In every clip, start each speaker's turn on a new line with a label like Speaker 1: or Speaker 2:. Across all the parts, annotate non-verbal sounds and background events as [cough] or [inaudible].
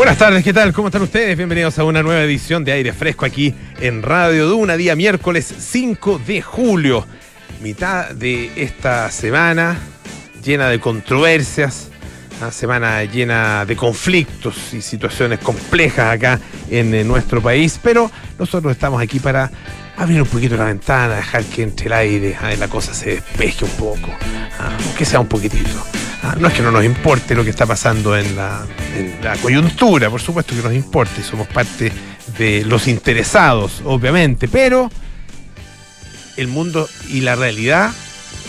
Speaker 1: Buenas tardes, ¿qué tal? ¿Cómo están ustedes? Bienvenidos a una nueva edición de Aire Fresco aquí en Radio Duna, día miércoles 5 de julio. Mitad de esta semana llena de controversias, una semana llena de conflictos y situaciones complejas acá en, eh, nuestro país, pero nosotros estamos aquí para abrir un poquito la ventana, dejar que entre el aire, ah, la cosa se despeje un poco, ah, aunque sea un poquitito. Ah, no es que no nos importe lo que está pasando en la, en la coyuntura, por supuesto que nos importa somos parte de los interesados, obviamente, pero el mundo y la realidad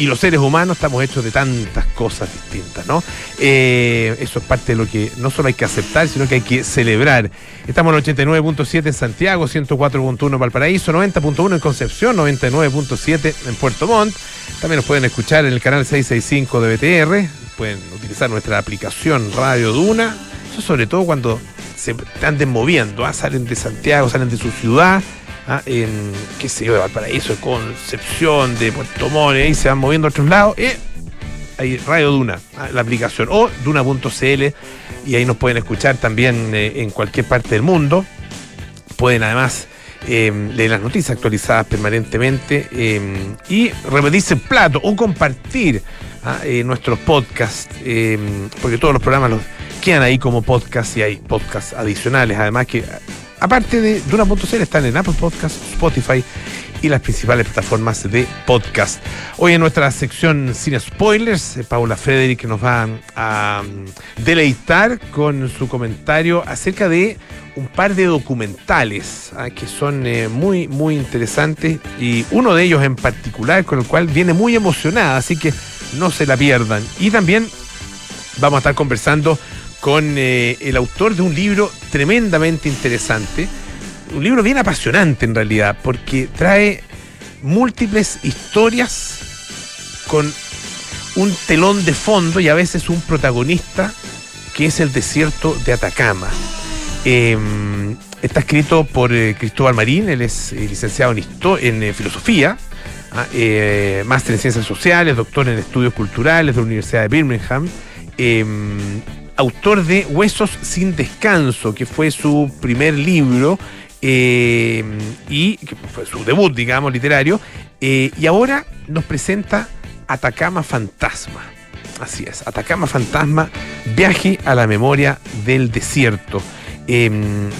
Speaker 1: y los seres humanos estamos hechos de tantas cosas distintas, ¿no? Eh, eso es parte de lo que no solo hay que aceptar, sino que hay que celebrar. Estamos en 89.7 en Santiago, 104.1 en Valparaíso, 90.1 en Concepción, 99.7 en Puerto Montt. También nos pueden escuchar en el canal 665 de BTR, pueden utilizar nuestra aplicación Radio Duna, eso sobre todo cuando se anden moviendo, ¿ah? salen de Santiago, salen de su ciudad ¿ah? en, qué sé yo, de Valparaíso, Concepción, de Puerto Montt, y se van moviendo a otros lados, eh, hay Radio Duna, ¿ah? la aplicación, o duna.cl, y ahí nos pueden escuchar también eh, en cualquier parte del mundo. Pueden además eh, leer las noticias actualizadas permanentemente eh, y repetirse el plato o compartir ¿ah? eh, nuestros podcasts, eh, porque todos los programas los quedan ahí como podcast y hay podcasts adicionales, además que aparte de Duna.cl están en Apple Podcasts, Spotify y las principales plataformas de podcast. Hoy en nuestra sección Sin Spoilers, eh, Paula Frederick nos va a mm, deleitar con su comentario acerca de un par de documentales ah, que son eh, muy, muy interesantes y uno de ellos en particular con el cual viene muy emocionada, así que no se la pierdan. Y también vamos a estar conversando con eh, el autor de un libro tremendamente interesante, un libro bien apasionante en realidad, porque trae múltiples historias con un telón de fondo y a veces un protagonista que es el desierto de Atacama. Eh, está escrito por eh, Cristóbal Marín, él es eh, licenciado en, histo- en filosofía, ah, eh, máster en ciencias sociales, doctor en estudios culturales de la Universidad de Birmingham, eh, autor de Huesos sin descanso, que fue su primer libro eh, y que fue su debut, digamos, literario, eh, y ahora nos presenta Atacama Fantasma. Así es, Atacama Fantasma, viaje a la memoria del desierto. Eh,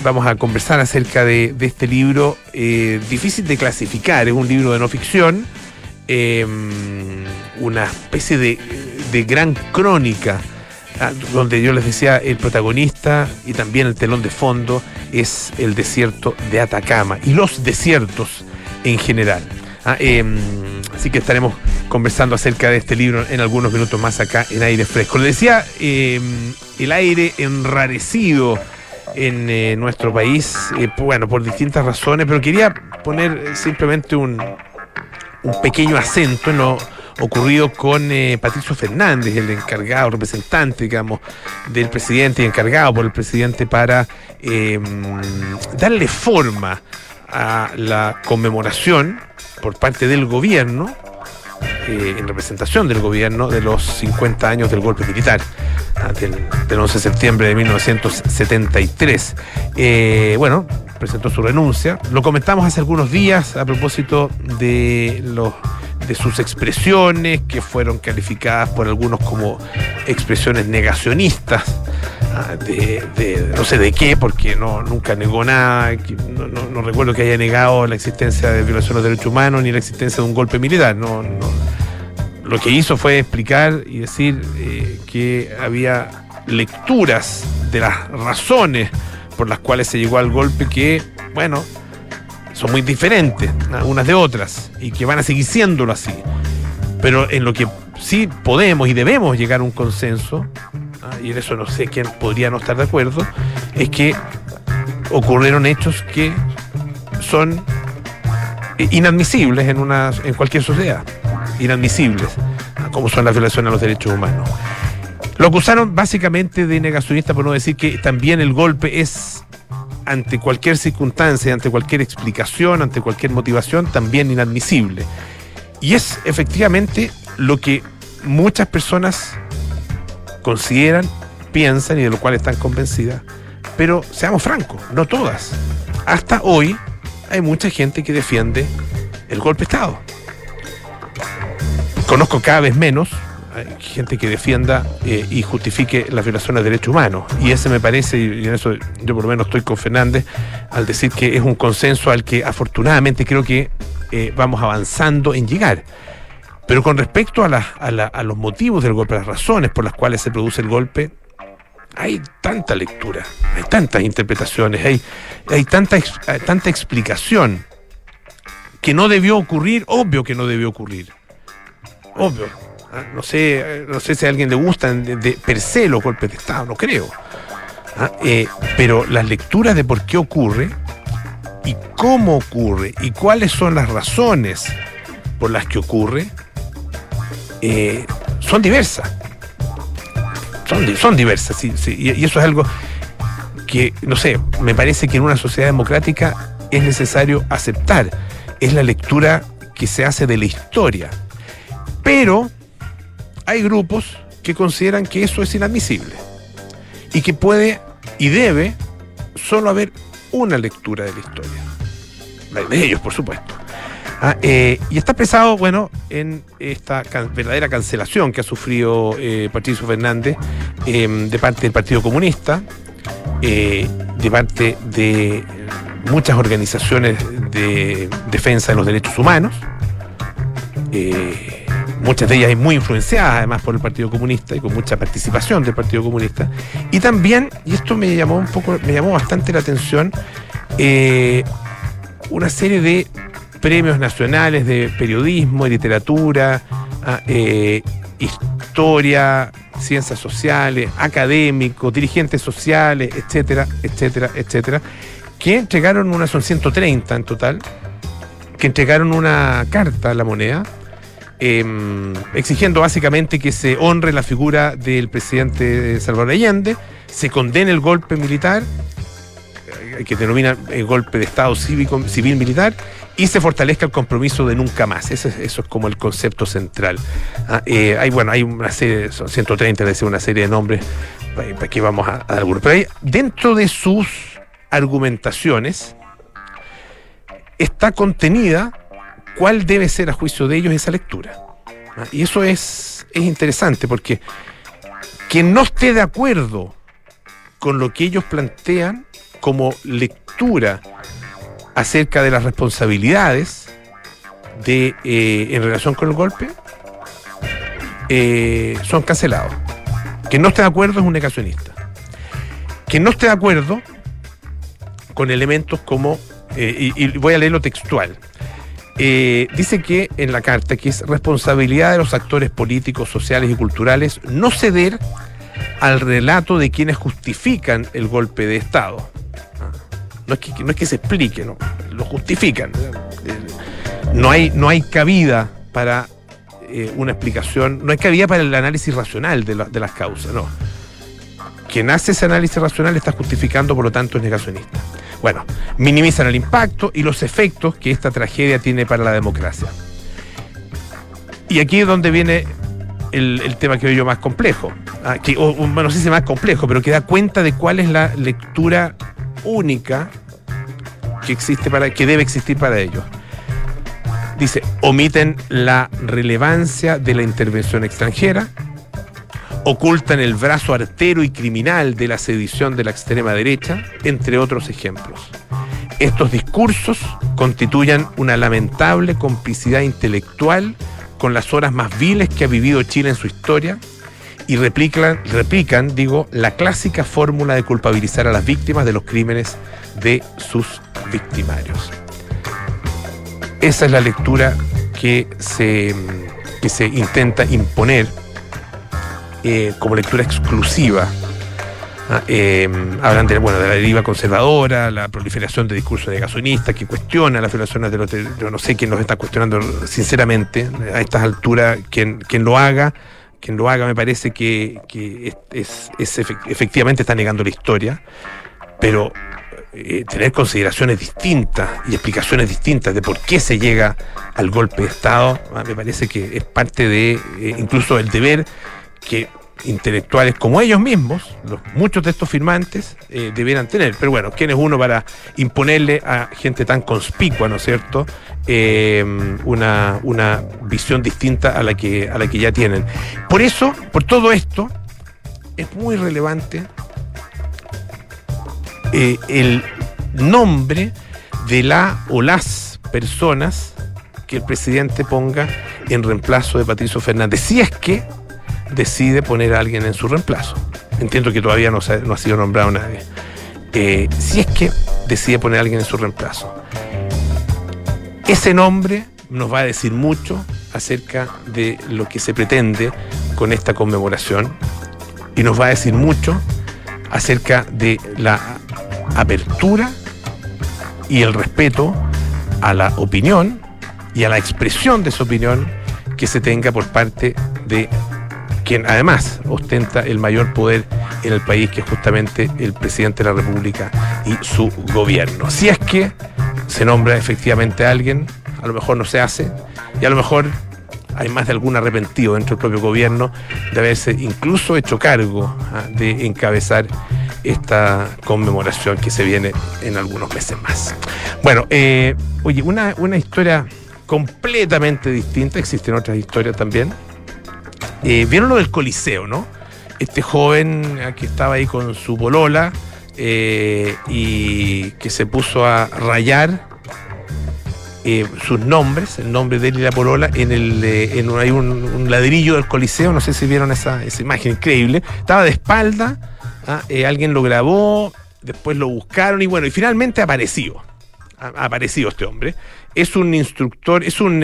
Speaker 1: vamos a conversar acerca de, este libro eh, difícil de clasificar, es un libro de no ficción, eh, una especie de, gran crónica, donde yo les decía, el protagonista y también el telón de fondo es el desierto de Atacama y los desiertos en general. Ah, eh, así que estaremos conversando acerca de este libro en algunos minutos más acá en aire fresco. Le decía, eh, el aire enrarecido en eh, nuestro país, eh, bueno, por distintas razones, pero quería poner simplemente un, un pequeño acento en lo ocurrido con eh, Patricio Fernández, el encargado, representante, digamos, del presidente y encargado por el presidente para eh, darle forma a la conmemoración por parte del gobierno, eh, en representación del gobierno, de los 50 años del golpe militar, ah, del, del 11 de septiembre de 1973. Eh, bueno, presentó su renuncia. Lo comentamos hace algunos días a propósito de los de sus expresiones que fueron calificadas por algunos como expresiones negacionistas ah, de, no sé de qué porque no nunca negó nada no, recuerdo que haya negado la existencia de violación de los derechos humanos ni la existencia de un golpe militar no. lo que hizo fue explicar y decir eh, que había lecturas de las razones por las cuales se llegó al golpe que bueno son muy diferentes unas de otras y que van a seguir siéndolo así. Pero en lo que sí podemos y debemos llegar a un consenso, ¿ah? y en eso no sé quién podría no estar de acuerdo, es que ocurrieron hechos que son inadmisibles en, una, en cualquier sociedad. Inadmisibles, ¿ah? como son las violaciones a los derechos humanos. Lo acusaron básicamente de negacionista por no decir que también el golpe es ante cualquier circunstancia, ante cualquier explicación, ante cualquier motivación, también inadmisible. Y es efectivamente lo que muchas personas consideran, piensan y de lo cual están convencidas Pero seamos francos, no todas. Hasta hoy hay mucha gente que defiende el golpe de Estado. Conozco cada vez menos gente que defienda eh, y justifique las violaciones de derechos humanos. Y ese me parece, y en eso yo por lo menos estoy con Fernández, al decir que es un consenso al que afortunadamente creo que eh, vamos avanzando en llegar. Pero con respecto a, los motivos del golpe, las razones por las cuales se produce el golpe, hay tanta lectura, hay tantas interpretaciones, hay, hay tanta, tanta explicación que no debió ocurrir, obvio que no debió ocurrir. Obvio. ¿Ah? No sé, no sé si a alguien le gustan de, per se los golpes de Estado, no creo. ¿ah? Eh, pero las lecturas de por qué ocurre y cómo ocurre y cuáles son las razones por las que ocurre eh, son diversas. Son, son diversas, y eso es algo que, no sé, me parece que en una sociedad democrática es necesario aceptar. Es la lectura que se hace de la historia. Pero hay grupos que consideran que eso es inadmisible y que puede y debe solo haber una lectura de la historia. La de ellos, por supuesto. Ah, eh, y está pesado, bueno, en esta verdadera cancelación que ha sufrido eh, Patricio Fernández em, de parte del Partido Comunista, eh, de parte de muchas organizaciones de defensa de los derechos humanos muchas de ellas muy influenciadas además por el Partido Comunista y con mucha participación del Partido Comunista. Y también, y esto me llamó un poco, me llamó bastante la atención, eh, una serie de premios nacionales de periodismo, literatura, ah, eh, historia, ciencias sociales, académicos, dirigentes sociales, etcétera, etcétera, etcétera, que entregaron una, son 130 en total, que entregaron una carta a la moneda Em, exigiendo básicamente que se honre la figura del presidente Salvador Allende, se condene el golpe militar, eh, que denomina el golpe de Estado civil militar, y se fortalezca el compromiso de nunca más. Eso es, como el concepto central. Ah, eh, hay, bueno, hay una serie, son 130, decir, una serie de nombres, para que vamos a, dar algunos. Pero dentro de sus argumentaciones está contenida cuál debe ser a juicio de ellos esa lectura. ¿Ah? Y eso es, es interesante porque quien no esté de acuerdo con lo que ellos plantean como lectura acerca de las responsabilidades de, eh, en relación con el golpe, eh, son cancelados. Quien no esté de acuerdo es un negacionista. Quien no esté de acuerdo con elementos como, eh, y, voy a leer lo textual, eh, dice que en la carta que es responsabilidad de los actores políticos, sociales y culturales no ceder al relato de quienes justifican el golpe de Estado. Ah, no es que, no es que se explique, no, lo justifican. No hay, no hay cabida para eh, una explicación, no hay cabida para el análisis racional de, de las causas, no. Quien hace ese análisis racional está justificando, por lo tanto es negacionista. Bueno, minimizan el impacto y los efectos que esta tragedia tiene para la democracia. Y aquí es donde viene el, tema que veo yo más complejo, ah, o, bueno, no sé más complejo, pero que da cuenta de cuál es la lectura única que existe para, que debe existir para ellos. Dice, omiten la relevancia de la intervención extranjera, ocultan el brazo artero y criminal de la sedición de la extrema derecha, entre otros ejemplos. Estos discursos constituyen una lamentable complicidad intelectual con las horas más viles que ha vivido Chile en su historia y replican, replican digo, la clásica fórmula de culpabilizar a las víctimas de los crímenes de sus victimarios. Esa es la lectura que se, que se intenta imponer eh, como lectura exclusiva. Eh, hablan de, bueno, de la deriva conservadora, la proliferación de discursos negacionistas que cuestiona las violaciones de los yo no sé quién los está cuestionando sinceramente a estas alturas quien, quien lo haga quien lo haga me parece que, es, efectivamente está negando la historia pero eh, tener consideraciones distintas y explicaciones distintas de por qué se llega al golpe de Estado, ah, me parece que es parte de incluso el deber que intelectuales como ellos mismos, muchos de estos firmantes, eh, debieran tener. Pero bueno, ¿quién es uno para imponerle a gente tan conspicua, ¿no es cierto?, eh, una, una visión distinta a la, que, a la que ya tienen. Por eso, por todo esto, es muy relevante eh, el nombre de la o las personas que el presidente ponga en reemplazo de Patricio Fernández. Si es que decide poner a alguien en su reemplazo. Entiendo que todavía no, ha sido nombrado nadie. Eh, si es que decide poner a alguien en su reemplazo. Ese nombre nos va a decir mucho acerca de lo que se pretende con esta conmemoración y nos va a decir mucho acerca de la apertura y el respeto a la opinión y a la expresión de esa opinión que se tenga por parte de quien además ostenta el mayor poder en el país, que es justamente el presidente de la República y su gobierno. Si es que se nombra efectivamente a alguien, a lo mejor no se hace, y a lo mejor hay más de algún arrepentido dentro del propio gobierno de haberse incluso hecho cargo ah, de encabezar esta conmemoración que se viene en algunos meses más. Bueno, eh, oye, una, una historia completamente distinta, existen otras historias también, eh, Vieron lo del Coliseo, ¿no? Este joven que estaba ahí con su bolola eh, y que se puso a rayar eh, sus nombres, el nombre de él y la polola, en el en un, hay un, ladrillo del Coliseo, no sé si vieron esa, esa imagen increíble. Estaba de espalda, ¿ah? alguien lo grabó, después lo buscaron y bueno, y finalmente apareció. Ha aparecido este hombre. Es un instructor, es un,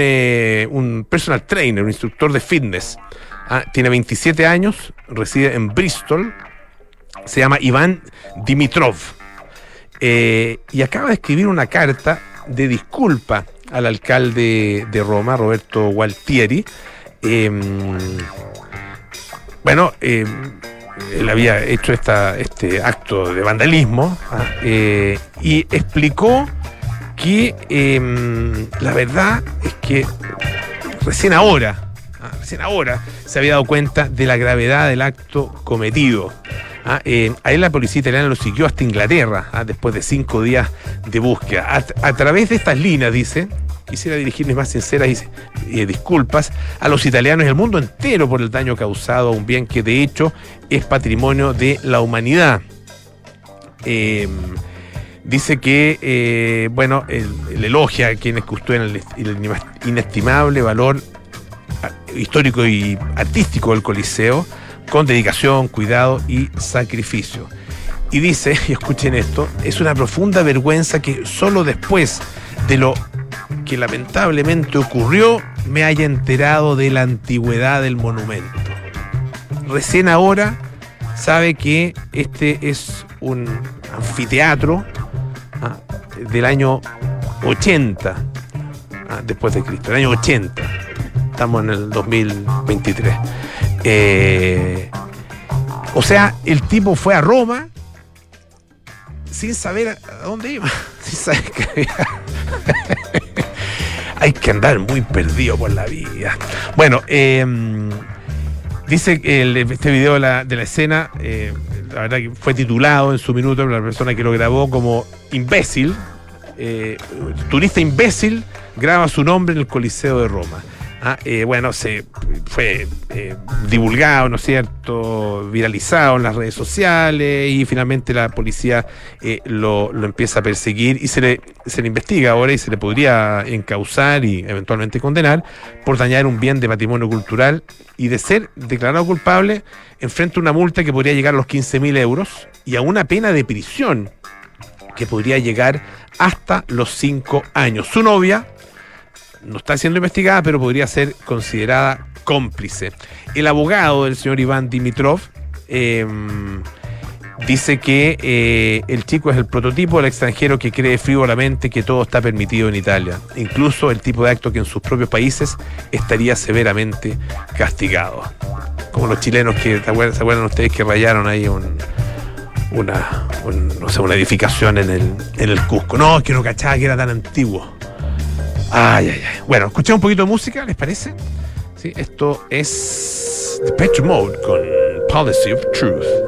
Speaker 1: un personal trainer, un instructor de fitness. Ah, tiene 27 años, reside en Bristol, se llama Iván Dimitrov. Eh, y acaba de escribir una carta de disculpa al alcalde de Roma, Roberto Gualtieri. Em, bueno, em, él había hecho esta, este acto de vandalismo ah, eh, y explicó que em, la verdad es que recién ahora, Ah, recién ahora se había dado cuenta de la gravedad del acto cometido. Ah, eh, a él la policía italiana lo siguió hasta Inglaterra, ah, después de cinco días de búsqueda. A, través de estas líneas, dice, quisiera dirigir mis más sinceras eh, disculpas a los italianos y al mundo entero por el daño causado a un bien que de hecho es patrimonio de la humanidad. Em, dice que, eh, bueno, el, elogia a quienes custodian el, el inestimable valor histórico y artístico del Coliseo, con dedicación, cuidado y sacrificio. Y dice, [laughs] y escuchen esto, es una profunda vergüenza que solo después de lo que lamentablemente ocurrió me haya enterado de la antigüedad del monumento. Recién ahora sabe que este es un anfiteatro ah, del año 80 ah, después de Cristo, el año 80 estamos en el 2023. Eh, o sea, el tipo fue a Roma sin saber a dónde iba, [laughs] sin saber que había... [laughs] Hay que andar muy perdido por la vida. Bueno, em, dice que este video de la, escena, eh, la verdad que fue titulado en su minuto por la persona que lo grabó como imbécil. Eh, turista imbécil graba su nombre en el Coliseo de Roma. Ah, eh, bueno, se fue eh, divulgado, ¿no es cierto?, viralizado en las redes sociales y finalmente la policía eh, lo, empieza a perseguir y se le, se le investiga ahora y se le podría encausar y eventualmente condenar por dañar un bien de patrimonio cultural y de ser declarado culpable enfrenta una multa que podría llegar a los 15.000 euros y a una pena de prisión que podría llegar hasta los 5 años. Su novia, no está siendo investigada, pero podría ser considerada cómplice. El abogado del señor Iván Dimitrov em, dice que eh, el chico es el prototipo del extranjero que cree frívolamente que todo está permitido en Italia, incluso el tipo de acto que en sus propios países estaría severamente castigado. Como los chilenos que, ¿se acuerdan, ustedes que rayaron ahí una, no sé, una edificación en el, en el Cusco? No, que no cachaba que era tan antiguo. Ay, ay, ay. Bueno, escuchemos un poquito de música, ¿les parece? Sí, esto es The Petro Mode con Policy of Truth.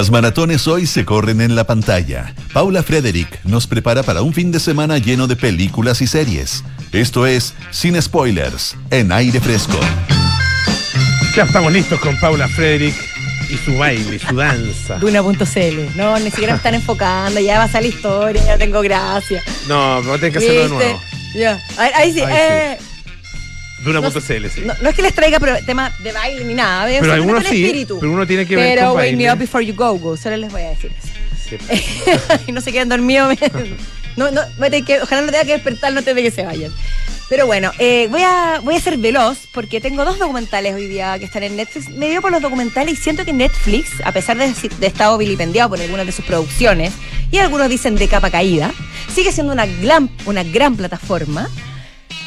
Speaker 2: Las maratones hoy se corren en la pantalla. Paula Frederick nos prepara para un fin de semana lleno de películas y series. Esto es Sin Spoilers, en aire fresco.
Speaker 1: Ya estamos listos con Paula Frederick y su baile, su danza.
Speaker 3: Duna.cl. No, ni siquiera me están enfocando, ya va a salir la historia, ya tengo gracia.
Speaker 1: No, pero tenés que hacerlo de nuevo.
Speaker 3: Ya, ahí, ahí sí.
Speaker 1: Ahí
Speaker 3: eh,
Speaker 1: Duna.cl, sí.
Speaker 3: No, no es que les traiga tema de baile ni nada, ¿ves?
Speaker 1: pero algunos sí,
Speaker 3: espíritu.
Speaker 1: pero uno tiene que ver
Speaker 3: Pero
Speaker 1: con
Speaker 3: wake me
Speaker 1: baile.
Speaker 3: up before you go, go. Solo les voy a decir eso. [laughs] Y no se queden dormidos. no, no, ojalá no tenga que despertar antes de que se vayan. Pero bueno, eh, voy, a, voy a ser veloz porque tengo dos documentales hoy día que están en Netflix. Me dio por los documentales y siento que Netflix, a pesar de, de estado vilipendiado por algunas de sus producciones, y algunos dicen de capa caída, sigue siendo una gran, una gran plataforma.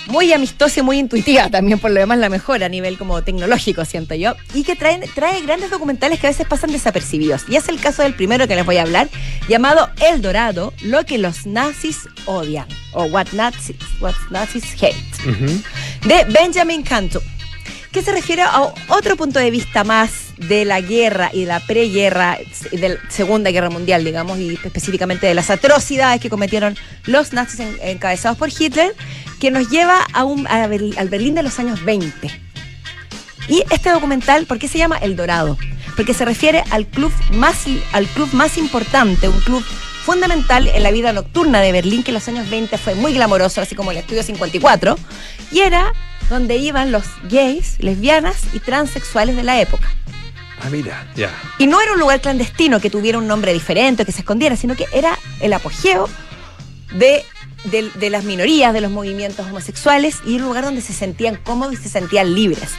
Speaker 3: Muy amistosa y muy intuitiva también, por lo demás la mejor a nivel como tecnológico, siento yo. Y que traen, trae grandes documentales que a veces pasan desapercibidos. Y es el caso del primero que les voy a hablar, llamado El Dorado, lo que los nazis odian. O What Nazis, what nazis Hate. De Benjamin Cantu. Que se refiere a otro punto de vista más de la guerra y de la preguerra, de la Segunda Guerra Mundial, digamos, y específicamente de las atrocidades que cometieron los nazis en- encabezados por Hitler, que nos lleva a a Berl- al Berlín de los años 20. Y este documental, ¿por qué se llama El Dorado? Porque se refiere al club más, al club más importante, un club fundamental en la vida nocturna de Berlín, que en los años 20 fue muy glamoroso, así como el Estudio 54, y era donde iban los gays, lesbianas y transexuales de la época.
Speaker 1: Ah, mira, ya.
Speaker 3: Y no era un lugar clandestino que tuviera un nombre diferente o que se escondiera, sino que era el apogeo de, de- de las minorías, de los movimientos homosexuales y un lugar donde se sentían cómodos y se sentían libres.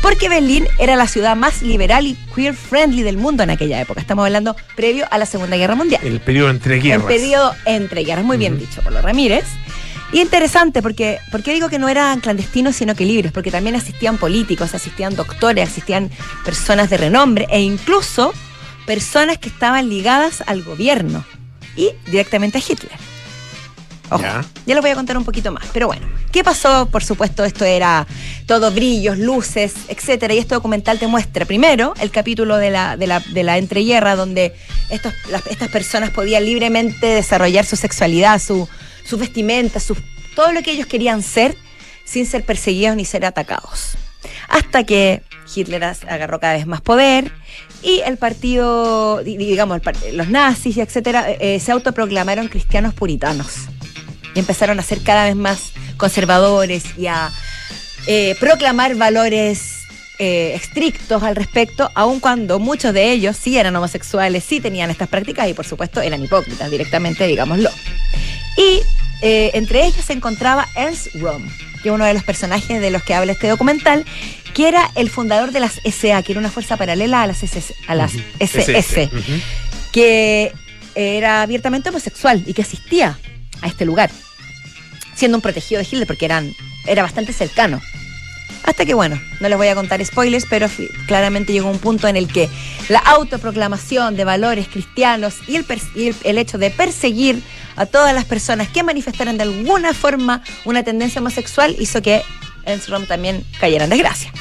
Speaker 3: Porque Berlín era la ciudad más liberal y queer friendly del mundo en aquella época. Estamos hablando previo a la Segunda Guerra Mundial.
Speaker 1: El periodo entre
Speaker 3: El
Speaker 1: guerras.
Speaker 3: periodo entre guerras, muy bien dicho por los Ramírez. Y interesante, porque, porque digo que no eran clandestinos, sino que libres, porque también asistían políticos, asistían doctores, asistían personas de renombre e incluso personas que estaban ligadas al gobierno y directamente a Hitler. Ojo,
Speaker 1: Ya.
Speaker 3: ya. lo voy a contar un poquito más. Pero bueno, ¿qué pasó? Por supuesto, esto era todo brillos, luces, etcétera. Y este documental te muestra primero el capítulo de la, de la, de la entreguerra, donde estos, las- estas personas podían libremente desarrollar su sexualidad, su, su vestimenta, su, todo lo que ellos querían ser, sin ser perseguidos ni ser atacados. Hasta que Hitler agarró cada vez más poder y el partido, di- digamos, los nazis etcétera, eh, se autoproclamaron cristianos puritanos y empezaron a ser cada vez más conservadores y a eh, proclamar valores eh, estrictos al respecto, aun cuando muchos de ellos sí eran homosexuales, sí tenían estas prácticas y por supuesto eran hipócritas directamente, digámoslo. Y eh, entre ellos se encontraba Ernst Röhm, que es uno de los personajes de los que habla este documental, que era el fundador de las SA, que era una fuerza paralela a las, SS, a las SS
Speaker 1: Ujú.
Speaker 3: que era abiertamente homosexual y que asistía a este lugar, siendo un protegido de Hitler porque eran, era bastante cercano. Hasta que, bueno, no les voy a contar spoilers, pero claramente llegó un punto en el que la autoproclamación de valores cristianos y el, el- hecho de perseguir a todas las personas que manifestaran de alguna forma una tendencia homosexual hizo que Ernst Röhm también cayera en desgracia.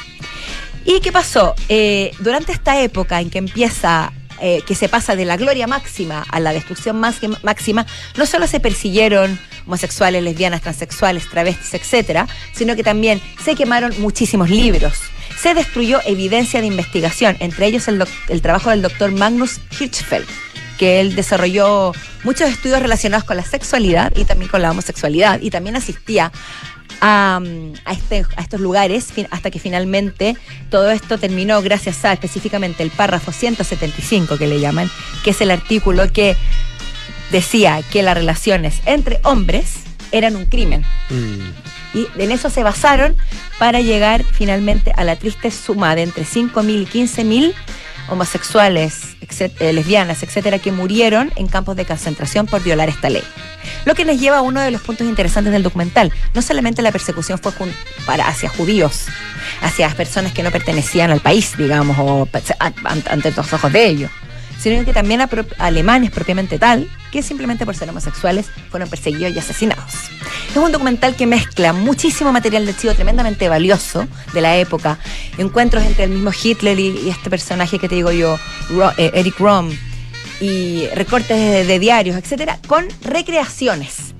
Speaker 3: ¿Y qué pasó? Eh, durante esta época en que empieza, eh, que se pasa de la gloria máxima a la destrucción máxima, no solo se persiguieron homosexuales, lesbianas, transexuales, travestis, etcétera, sino que también se quemaron muchísimos libros. Se destruyó evidencia de investigación, entre ellos el, el trabajo del doctor Magnus Hirschfeld, que él desarrolló muchos estudios relacionados con la sexualidad y también con la homosexualidad, y también asistía a, mm, a este- a estos lugares hasta que finalmente todo esto terminó gracias a específicamente el párrafo 175 que le llaman, que es el artículo que decía que las relaciones entre hombres eran un crimen.
Speaker 1: Mm.
Speaker 3: Y en eso se basaron para llegar finalmente a la triste suma de entre 5.000 y 15.000 homosexuales, eh, lesbianas, etcétera, que murieron en campos de concentración por violar esta ley. Lo que nos lleva a uno de los puntos interesantes del documental. No solamente la persecución fue para, hacia judíos, hacia personas que no pertenecían al país, digamos, o ante los ojos de ellos, sino que también a, pro- alemanes propiamente tal, que simplemente por ser homosexuales fueron perseguidos y asesinados. Es un documental que mezcla muchísimo material de archivo tremendamente valioso de la época, encuentros entre el mismo Hitler y, y este personaje que te digo yo, Ro- eh, Eric Rom, y recortes de, de diarios, etcétera, con recreaciones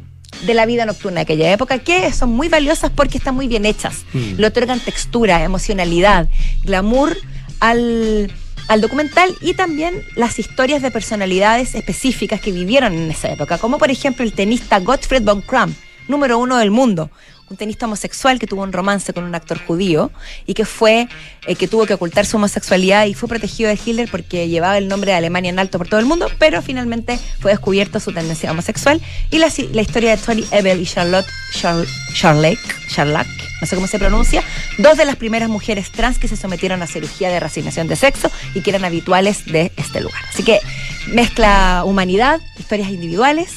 Speaker 3: de la vida nocturna de aquella época, que son muy valiosas porque están muy bien hechas.
Speaker 1: Mm.
Speaker 3: Le otorgan textura, emocionalidad, glamour al, al documental y también las historias de personalidades específicas que vivieron en esa época, como por ejemplo el tenista Gottfried von Kram, número uno del mundo. Un tenista homosexual que tuvo un romance con un actor judío y que fue, eh, que tuvo que ocultar su homosexualidad y fue protegido de Hitler porque llevaba el nombre de Alemania en alto por todo el mundo, pero finalmente fue descubierto su tendencia homosexual. Y la, la historia de Tony Ebel y Charlotte Char, Charlac, no sé cómo se pronuncia, dos de las primeras mujeres trans que se sometieron a cirugía de reasignación de sexo y que eran habituales de este lugar. Así que mezcla humanidad, historias individuales,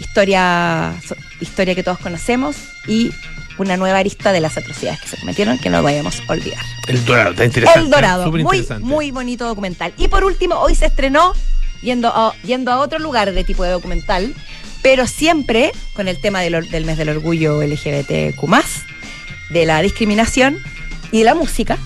Speaker 3: historia, historia que todos conocemos y una nueva arista de las atrocidades que se cometieron que no vayamos a olvidar.
Speaker 1: El Dorado, está interesante.
Speaker 3: El Dorado, muy, muy bonito documental. Y por último, hoy se estrenó yendo a, yendo a otro lugar de tipo de documental, pero siempre con el tema del, mes del orgullo LGBTQ, de la discriminación y de la música.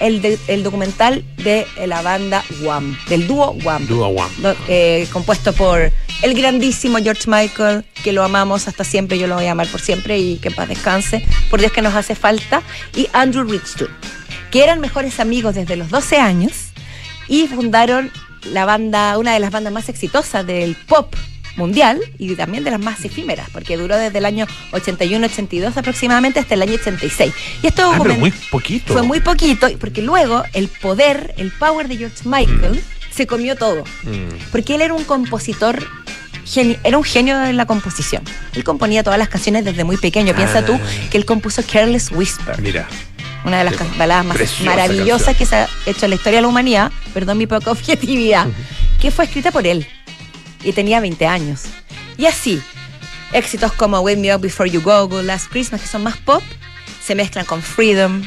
Speaker 3: El, de- el documental de la banda Wham, del dúo Wham
Speaker 1: Dúo
Speaker 3: do- eh, compuesto por el grandísimo George Michael, que lo amamos hasta siempre, yo lo voy a amar por siempre y que en paz descanse, por Dios que nos hace falta, y Andrew Richton, que eran mejores amigos desde los 12 años y fundaron la banda, una de las bandas más exitosas del pop mundial y también de las más efímeras, porque duró desde el año 81-82 aproximadamente hasta el año 86. Y esto
Speaker 1: Ah, muy poquito.
Speaker 3: fue muy poquito, porque luego el poder, el power de George Michael se comió todo
Speaker 1: Mm.
Speaker 3: porque él era un compositor era un genio de la composición. Él componía todas las canciones desde muy pequeño. Piensa
Speaker 1: Ah.
Speaker 3: tú que él compuso Careless Whisper,
Speaker 1: Mira.
Speaker 3: una de las can- baladas más maravillosas
Speaker 1: canción.
Speaker 3: que se ha hecho en la historia de la humanidad, perdón mi poca objetividad, [laughs] que fue escrita por él y tenía 20 años. Y así, éxitos como Wake Me Up Before You Go, Good Last Christmas, que son más pop, se mezclan con Freedom,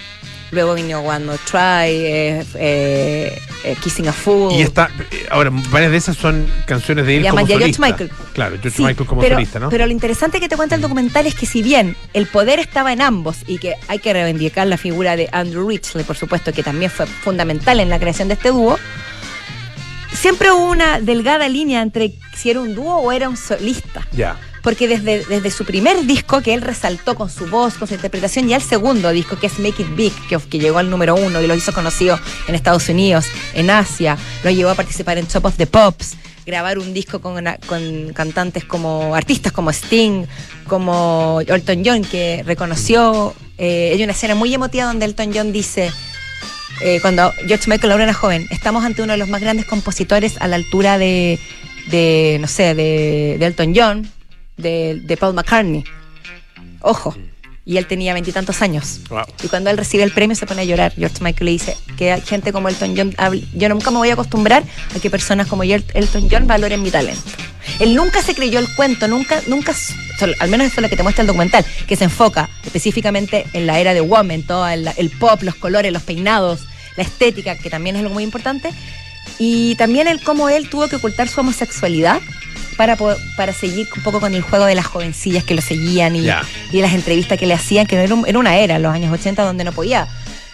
Speaker 3: luego vino One More Try, eh, eh, eh, Kissing a Fool.
Speaker 1: Y está, ahora, varias de esas son canciones de él como solista.
Speaker 3: Michael.
Speaker 1: Claro, George
Speaker 3: Sí,
Speaker 1: Michael como
Speaker 3: pero,
Speaker 1: solista, ¿no?
Speaker 3: Pero lo interesante que te cuenta el documental es que si bien el poder estaba en ambos y que hay que reivindicar la figura de Andrew Ridgely, por supuesto, que también fue fundamental en la creación de este dúo, siempre hubo una delgada línea entre si era un dúo o era un solista.
Speaker 1: ya.
Speaker 3: Porque desde, desde su primer disco, que él resaltó con su voz, con su interpretación, y al segundo disco, que es Make It Big, que, que llegó al número uno y lo hizo conocido en Estados Unidos, en Asia, lo llevó a participar en Top of the Pops, grabar un disco con, con cantantes como artistas como Sting, como Elton John, que reconoció. eh, hay una escena muy emotiva donde Elton John dice. eh, cuando George Michael ahora era joven, estamos ante uno de los más grandes compositores a la altura de, no sé, de Elton John, de, de Paul McCartney. Ojo. Y él tenía veintitantos años.
Speaker 1: Wow.
Speaker 3: Y cuando él recibe el premio se pone a llorar. George Michael le dice que hay gente como Elton John, yo nunca me voy a acostumbrar a que personas como El- Elton John valoren mi talento. Él nunca se creyó el cuento, nunca, nunca, al menos eso es lo que te muestra el documental, que se enfoca específicamente en la era de Woman, todo el, el pop, los colores, los peinados, la estética, que también es algo muy importante, y también el cómo él tuvo que ocultar su homosexualidad para, para seguir un poco con el juego de las jovencillas que lo seguían y, y las entrevistas que le hacían, que era, un- era una era, en los años 80, donde no podía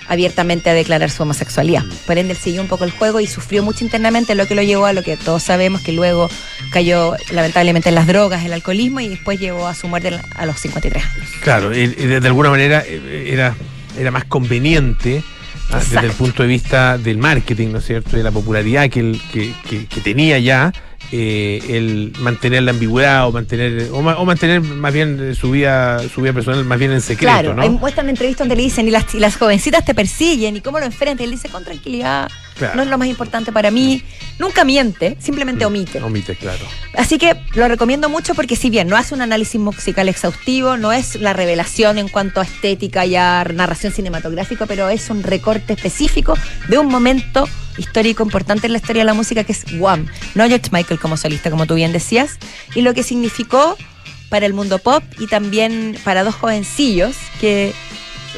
Speaker 3: abiertamente declarar su homosexualidad. Por ende, él siguió un poco el juego y sufrió mucho internamente, lo que lo llevó a lo que todos sabemos, que luego cayó lamentablemente en las drogas, el alcoholismo y después llevó a su muerte a los 53 años.
Speaker 1: Claro, y- y de, alguna manera eh, era, era más conveniente ah, desde el punto de vista del marketing, ¿no es cierto? De la popularidad que, que, que- que tenía ya, eh, el mantener la ambigüedad o mantener o, ma- o mantener más bien su vida su vida personal más bien en secreto,
Speaker 3: Claro,
Speaker 1: ¿no?
Speaker 3: muestran entrevistas donde le dicen y las, y las jovencitas te persiguen y cómo lo enfrentan. Y él dice con tranquilidad,
Speaker 1: Claro.
Speaker 3: no es lo más importante para mí. Nunca miente, simplemente omite.
Speaker 1: Omite, claro.
Speaker 3: Así que lo recomiendo mucho porque si bien no hace un análisis musical exhaustivo, no es la revelación en cuanto a estética y a narración cinematográfica, pero es un recorte específico de un momento histórico importante en la historia de la música que es Wham, no George Michael como solista, como tú bien decías, y lo que significó para el mundo pop y también para dos jovencillos que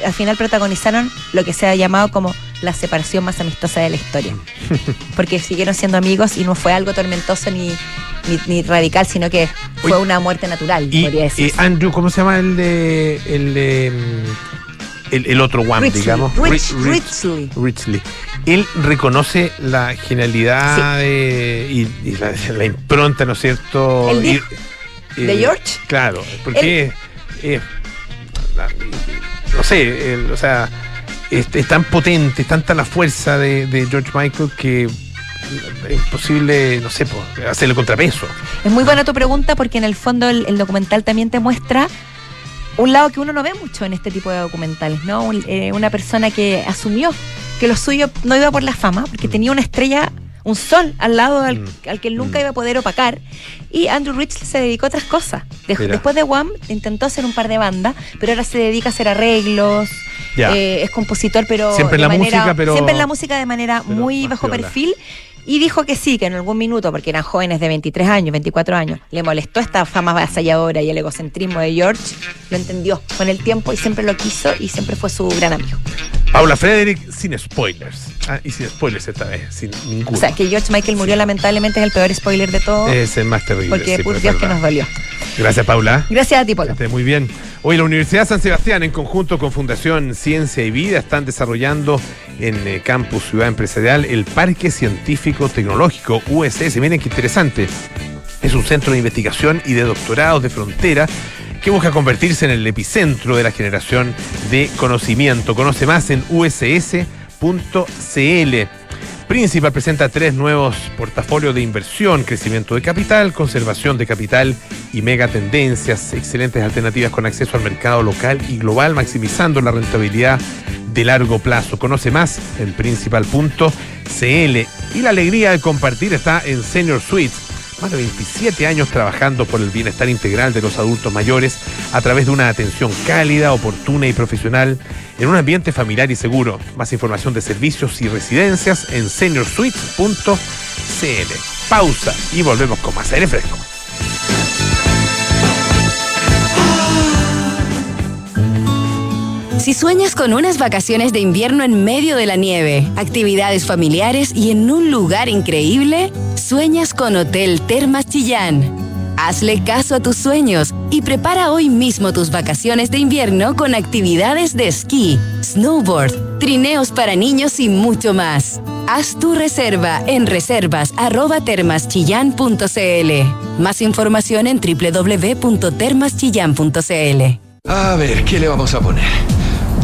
Speaker 3: al final protagonizaron lo que se ha llamado como la separación más amistosa de la historia. Porque siguieron siendo amigos y no fue algo tormentoso ni, ni, ni radical, sino que fue
Speaker 1: Oye,
Speaker 3: una muerte natural,
Speaker 1: Y
Speaker 3: podría decir.
Speaker 1: eh, Andrew, ¿cómo se llama el de el de el, el otro
Speaker 3: Richley,
Speaker 1: digamos.
Speaker 3: Rich-
Speaker 1: Ri- Rich-
Speaker 3: Richley.
Speaker 1: Richley. Él reconoce la genialidad de- y, y la, la impronta, ¿no es cierto?
Speaker 3: El
Speaker 1: Y-
Speaker 3: ¿De
Speaker 1: eh,
Speaker 3: George?
Speaker 1: Claro, porque no sé, el- o sea, es, es tan potente, es tanta la fuerza de, de George Michael que es imposible, no sé, po, hacerle contrapeso.
Speaker 3: Es muy buena tu pregunta porque en el fondo el, el documental también te muestra un lado que uno no ve mucho en este tipo de documentales, ¿no? Un- eh, una persona que asumió que lo suyo no iba por la fama, porque tenía una estrella, un sol al lado al,
Speaker 1: Mm.
Speaker 3: al que nunca
Speaker 1: Mm.
Speaker 3: iba a poder opacar. Y Andrew Rich se dedicó a otras cosas. Dej-
Speaker 1: Mira.
Speaker 3: después de Wham intentó hacer un par de bandas, pero ahora se dedica a hacer arreglos. Eh, es compositor, pero
Speaker 1: Siempre en la
Speaker 3: manera-
Speaker 1: música, pero-
Speaker 3: siempre en la música de manera muy bajo perfil. Y dijo que sí, que en algún minuto, porque eran jóvenes de 23 años, 24 años, le molestó esta fama avasalladora y el egocentrismo de George, lo entendió con el tiempo y siempre lo quiso y siempre fue su gran amigo.
Speaker 1: Paula Frederick sin spoilers. Ah, y sin spoilers esta vez, sin ninguno.
Speaker 3: O sea, que George Michael murió lamentablemente es el peor spoiler de todo,
Speaker 1: es el más terrible.
Speaker 3: porque
Speaker 1: sí,
Speaker 3: por
Speaker 1: pues,
Speaker 3: Dios que nos dolió.
Speaker 1: Gracias, Paula.
Speaker 3: Gracias a ti, Polo.
Speaker 1: Esté muy bien. Hoy la Universidad San Sebastián, en conjunto con Fundación Ciencia y Vida, están desarrollando en eh, Campus Ciudad Empresarial el Parque Científico Tecnológico USS. Miren qué interesante. Es un centro de investigación y de doctorados de frontera que busca convertirse en el epicentro de la generación de conocimiento. Conoce más en uss.cl. Principal presenta tres nuevos portafolios de inversión, crecimiento de capital, conservación de capital y mega tendencias, excelentes alternativas con acceso al mercado local y global, maximizando la rentabilidad de largo plazo. Conoce más en principal.cl. Y la alegría de compartir está en Senior Suites. Más de 27 años trabajando por el bienestar integral de los adultos mayores a través de una atención cálida, oportuna y profesional en un ambiente familiar y seguro. Más información de servicios y residencias en seniorsuites.cl. Pausa y volvemos con más aire fresco.
Speaker 4: Si sueñas con unas vacaciones de invierno en medio de la nieve, actividades familiares y en un lugar increíble, sueñas con Hotel Termas Chillán. Hazle caso a tus sueños y prepara hoy mismo tus vacaciones de invierno con actividades de esquí, snowboard, trineos para niños y mucho más. Haz tu reserva en reservas@termaschillan.cl. Más información en www.termaschillan.cl.
Speaker 5: A ver, ¿qué le vamos a poner?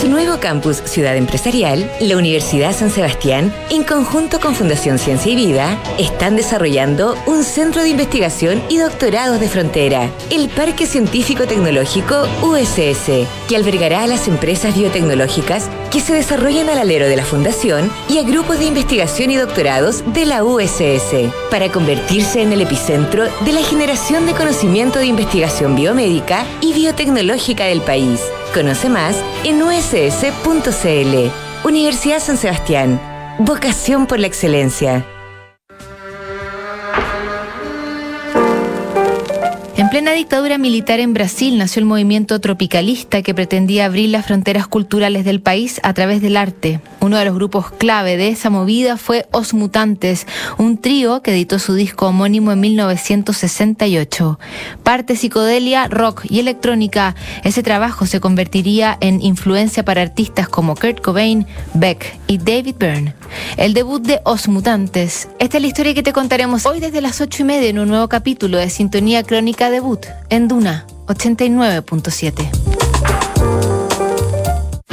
Speaker 4: Su nuevo campus Ciudad Empresarial, la Universidad San Sebastián, en conjunto con Fundación Ciencia y Vida, están desarrollando un centro de investigación y doctorados de frontera, el Parque Científico Tecnológico USS, que albergará a las empresas biotecnológicas que se desarrollan al alero de la Fundación y a grupos de investigación y doctorados de la USS, para convertirse en el epicentro de la generación de conocimiento de investigación biomédica y biotecnológica del país. Conoce más en uss.cl. Universidad San Sebastián. Vocación por la excelencia.
Speaker 6: Plena dictadura militar en Brasil nació el movimiento tropicalista que pretendía abrir las fronteras culturales del país a través del arte. Uno de los grupos clave de esa movida fue Os Mutantes, un trío que editó su disco homónimo en 1968. Parte psicodelia, rock y electrónica, ese trabajo se convertiría en influencia para artistas como Kurt Cobain, Beck y David Byrne. El debut de Os Mutantes. Esta es la historia que te contaremos hoy desde las ocho y media en un nuevo capítulo de Sintonía Crónica Debut en Duna 89.7.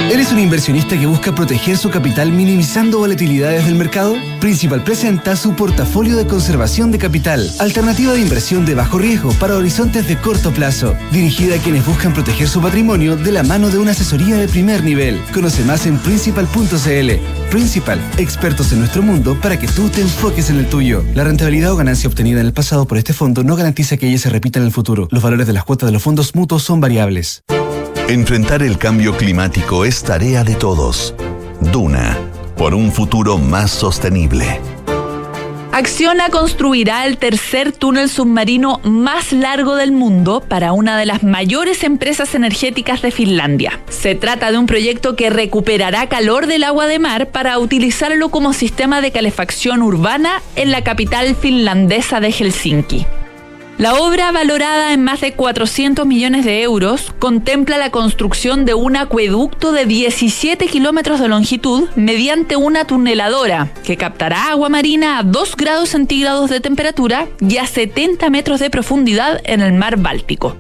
Speaker 7: ¿Eres un inversionista que busca proteger su capital minimizando volatilidades del mercado? Principal presenta su portafolio de conservación de capital, alternativa de inversión de bajo riesgo para horizontes de corto plazo, dirigida a quienes buscan proteger su patrimonio de la mano de una asesoría de primer nivel. Conoce más en principal.cl. Principal, expertos en nuestro mundo para que tú te enfoques en el tuyo. La rentabilidad o ganancia obtenida en el pasado por este fondo no garantiza que ella se repita en el futuro. Los valores de las cuotas de los fondos mutuos son variables.
Speaker 2: Enfrentar el cambio climático es tarea de todos. Duna, por un futuro más sostenible.
Speaker 8: Acciona construirá el tercer túnel submarino más largo del mundo para una de las mayores empresas energéticas de Finlandia. Se trata de un proyecto que recuperará calor del agua de mar para utilizarlo como sistema de calefacción urbana en la capital finlandesa de Helsinki. La obra, valorada en más de 400 millones de euros, contempla la construcción de un acueducto de 17 kilómetros de longitud mediante una tuneladora que captará agua marina a 2 grados centígrados de temperatura y a 70 metros de profundidad en el mar Báltico.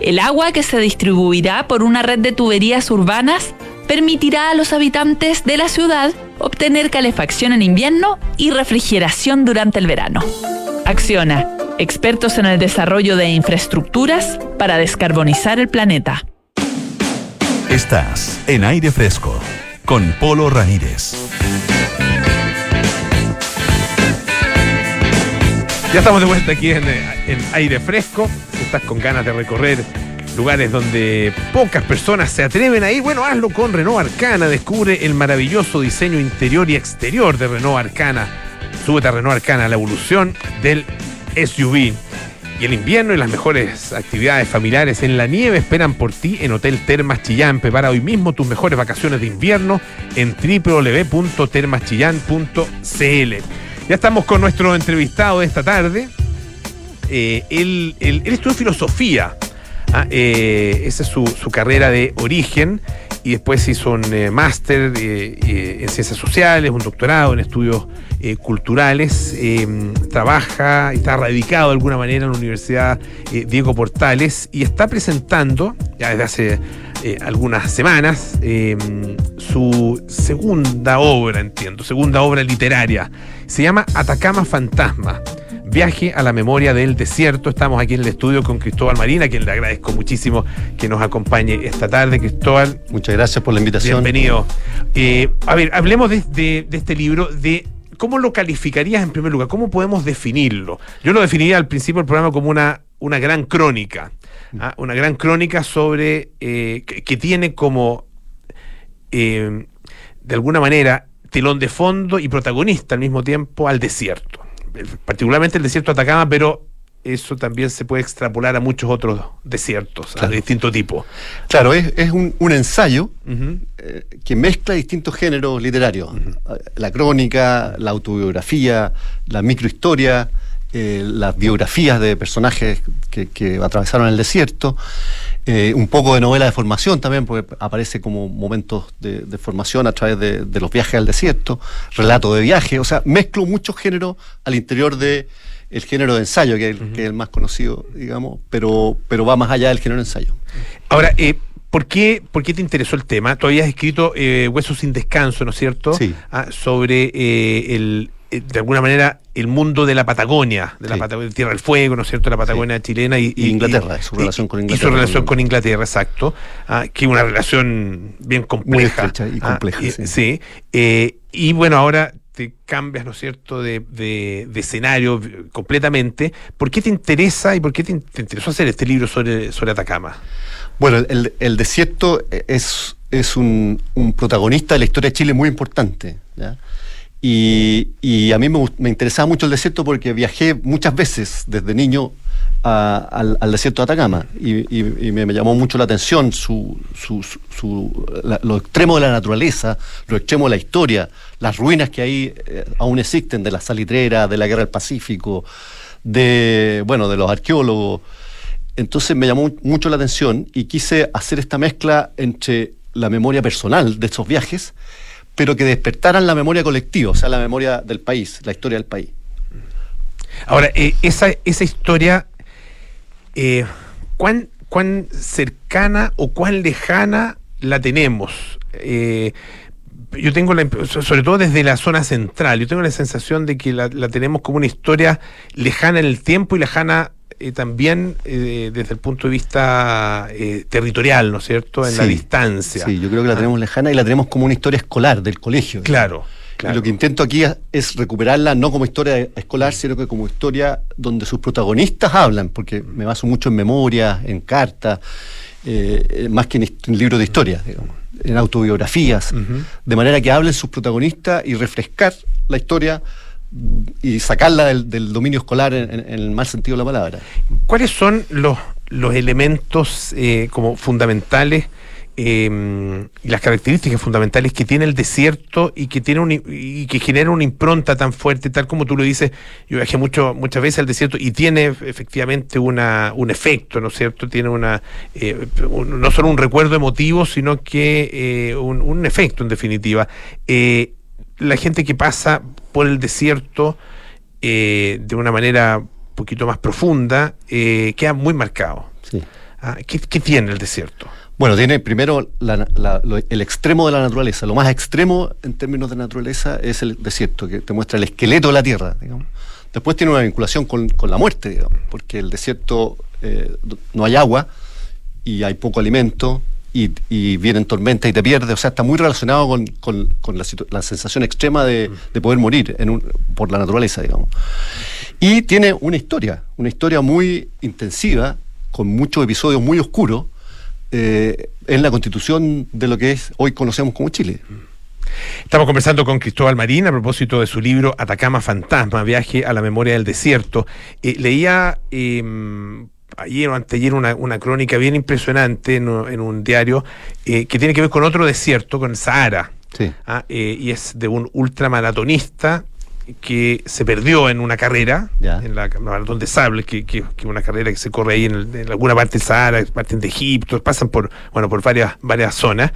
Speaker 8: El agua que se distribuirá por una red de tuberías urbanas permitirá a los habitantes de la ciudad obtener calefacción en invierno y refrigeración durante el verano. Acciona expertos en el desarrollo de infraestructuras para descarbonizar el planeta.
Speaker 2: Estás en aire fresco con Polo Ramírez.
Speaker 1: Ya estamos de vuelta aquí en, en aire fresco. Si estás con ganas de recorrer lugares donde pocas personas se atreven a ir, bueno, hazlo con Renault Arcana. Descubre el maravilloso diseño interior y exterior de Renault Arcana. Súbete a Renault Arcana, la evolución del SUV. Y el invierno y las mejores actividades familiares en la nieve esperan por ti en Hotel Termas Chillán. Prepara hoy mismo tus mejores vacaciones de invierno en www.termaschillán.cl. Ya estamos con nuestro entrevistado de esta tarde. Eh, él, estudió filosofía. Ah, eh, esa es su, carrera de origen. Y después hizo un eh, máster eh, en ciencias sociales, un doctorado en estudios culturales. trabaja y está radicado de alguna manera en la Universidad Diego Portales y está presentando, ya desde hace algunas semanas, su segunda obra, entiendo, segunda obra literaria. Se llama Atacama Fantasma. Viaje a la memoria del desierto. Estamos aquí en el estudio con Cristóbal Marina, a quien le agradezco muchísimo que nos acompañe esta tarde. Cristóbal.
Speaker 9: Muchas gracias por la invitación.
Speaker 1: Bienvenido. Eh, a ver, hablemos de, de, de, este libro, de cómo lo calificarías en primer lugar, cómo podemos definirlo. Yo lo definiría al principio del programa como una, una gran crónica, ¿ah? una gran crónica sobre, eh, que, que, tiene como, eh, de alguna manera, telón de fondo y protagonista al mismo tiempo al desierto particularmente el desierto de Atacama, pero eso también se puede extrapolar a muchos otros desiertos, claro. de distinto tipo.
Speaker 9: Claro, es, es un, un, ensayo uh -huh. eh, que mezcla distintos géneros literarios. Uh -huh. La crónica, la autobiografía, la microhistoria, eh, las biografías de personajes que, que atravesaron el desierto. Eh, un poco de novela de formación también, porque aparece como momentos de, de formación a través de, de, los viajes al desierto, relato de viaje, o sea, mezclo muchos géneros al interior de el género de ensayo, que es el, uh -huh. que es el más conocido, digamos, pero, pero va más allá del género de ensayo.
Speaker 1: Ahora, eh, ¿Por qué, ¿Por qué te interesó el tema? Tú habías escrito eh, Huesos sin descanso, ¿no es cierto?
Speaker 9: Sí.
Speaker 1: Ah, sobre eh, el, de alguna manera, el mundo de la Patagonia, de la
Speaker 9: Sí.
Speaker 1: Patagonia, Tierra del Fuego, ¿no es cierto? La Patagonia chilena y,
Speaker 9: Y Inglaterra, su relación con
Speaker 1: Y su
Speaker 9: Inglaterra
Speaker 1: relación con Inglaterra, exacto. Ah, que es una relación bien compleja.
Speaker 9: estrecha y
Speaker 1: Ah,
Speaker 9: compleja, sí.
Speaker 1: sí. Eh, y bueno, ahora te cambias, ¿no es cierto?, de, de- de escenario eh, completamente. ¿Por qué te interesa y por qué te, te interesó hacer este libro sobre, sobre Atacama?
Speaker 9: Bueno, el, el desierto es, es un, un protagonista de la historia de Chile muy importante. ¿ya? Y, a mí me, me interesaba mucho el desierto porque viajé muchas veces desde niño a- al, desierto de Atacama y, me, llamó mucho la atención su, su, su- la- lo extremo de la naturaleza, lo extremo de la historia, las ruinas que ahí eh, aún existen de la salitrera, de la guerra del Pacífico, de, bueno, de los arqueólogos. Entonces me llamó mucho la atención y quise hacer esta mezcla entre la memoria personal de esos viajes, pero que despertaran la memoria colectiva, o sea, la memoria del país, la historia del país.
Speaker 1: Ahora, eh, esa, esa historia, eh, ¿cuán, ¿cuán cercana o cuán lejana la tenemos? Eh, yo tengo la sobre todo desde la zona central, yo tengo la sensación de que la, la tenemos como una historia lejana en el tiempo y lejana eh, también eh, desde el punto de vista eh, territorial, ¿no es cierto? En la distancia.
Speaker 9: Sí, yo creo que la
Speaker 1: Ah,
Speaker 9: tenemos lejana y la tenemos como una historia escolar del colegio.
Speaker 1: Claro,
Speaker 9: Y lo que intento aquí es- recuperarla no como historia escolar, sino que como historia donde sus protagonistas hablan, porque me baso mucho en memoria, en cartas, eh, eh, más que en libros de historia, digamos, en autobiografías, de manera que hablen sus protagonistas y refrescar la historia y sacarla del, dominio escolar en, el mal sentido de la palabra.
Speaker 1: ¿Cuáles son los, los elementos eh, como fundamentales eh, las características fundamentales que tiene el desierto y que tiene un, y que genera una impronta tan fuerte, tal como tú lo dices? Yo viajé mucho, muchas veces al desierto y tiene efectivamente una, un efecto, ¿no es cierto? Tiene una eh, no solo un recuerdo emotivo, sino que eh, un, un efecto en definitiva. La gente que pasa por el desierto eh, de una manera un poquito más profunda, eh, queda muy marcado.
Speaker 9: Sí.
Speaker 1: Ah, ¿qué, qué tiene el desierto?
Speaker 9: Bueno, tiene primero la- la- lo- el extremo de la naturaleza. Lo más extremo en términos de naturaleza es el desierto, que te muestra el esqueleto de la tierra. digamos. Después tiene una vinculación con, con la muerte, digamos, porque el desierto eh, no hay agua y hay poco alimento y, y vienen tormentas y te pierdes. O sea, está muy relacionado con, con- la, sensación extrema de, de poder morir por la naturaleza, digamos. Y tiene una historia, una historia muy intensiva, con muchos episodios muy oscuros, eh, en la constitución de lo que es hoy conocemos como Chile.
Speaker 1: Estamos conversando con Cristóbal Marín a propósito de su libro Atacama Fantasma, viaje a la memoria del desierto. Eh, leía eh, ayer o anteayer una, una crónica bien impresionante en, un- en un diario eh, que tiene que ver con otro desierto, con Sahara.
Speaker 9: Sí.
Speaker 1: Ah, eh, y es de un ultramaratonista que se perdió en una carrera,
Speaker 9: Ya.
Speaker 1: en la maratón de sable, que, que, que una carrera que se corre ahí en, el- en alguna parte del Sahara, parten de Egipto, pasan por, bueno, por varias, varias zonas.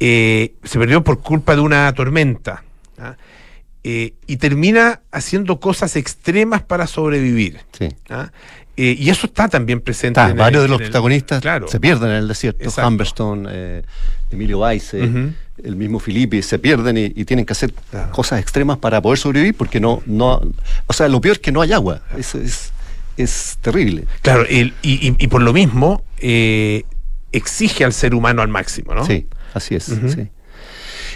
Speaker 1: Eh, se perdió por culpa de una tormenta. ¿ah? Eh, y termina haciendo cosas extremas para sobrevivir.
Speaker 9: Sí.
Speaker 1: ¿ah? Eh, y eso está también presente.
Speaker 9: Está,
Speaker 1: en el-
Speaker 9: varios de los
Speaker 1: el-
Speaker 9: protagonistas
Speaker 1: claro.
Speaker 9: se pierden en el desierto. Humberstone, eh, Emilio Weiss, el mismo Filippi, se pierden y, y tienen que hacer
Speaker 1: Claro.
Speaker 9: cosas extremas para poder sobrevivir porque no, no, o sea, lo peor es que no hay agua. Eso es, es terrible.
Speaker 1: Claro, el- y, y- y por lo mismo eh, exige al ser humano al máximo, ¿no?
Speaker 9: Sí, así es. Sí.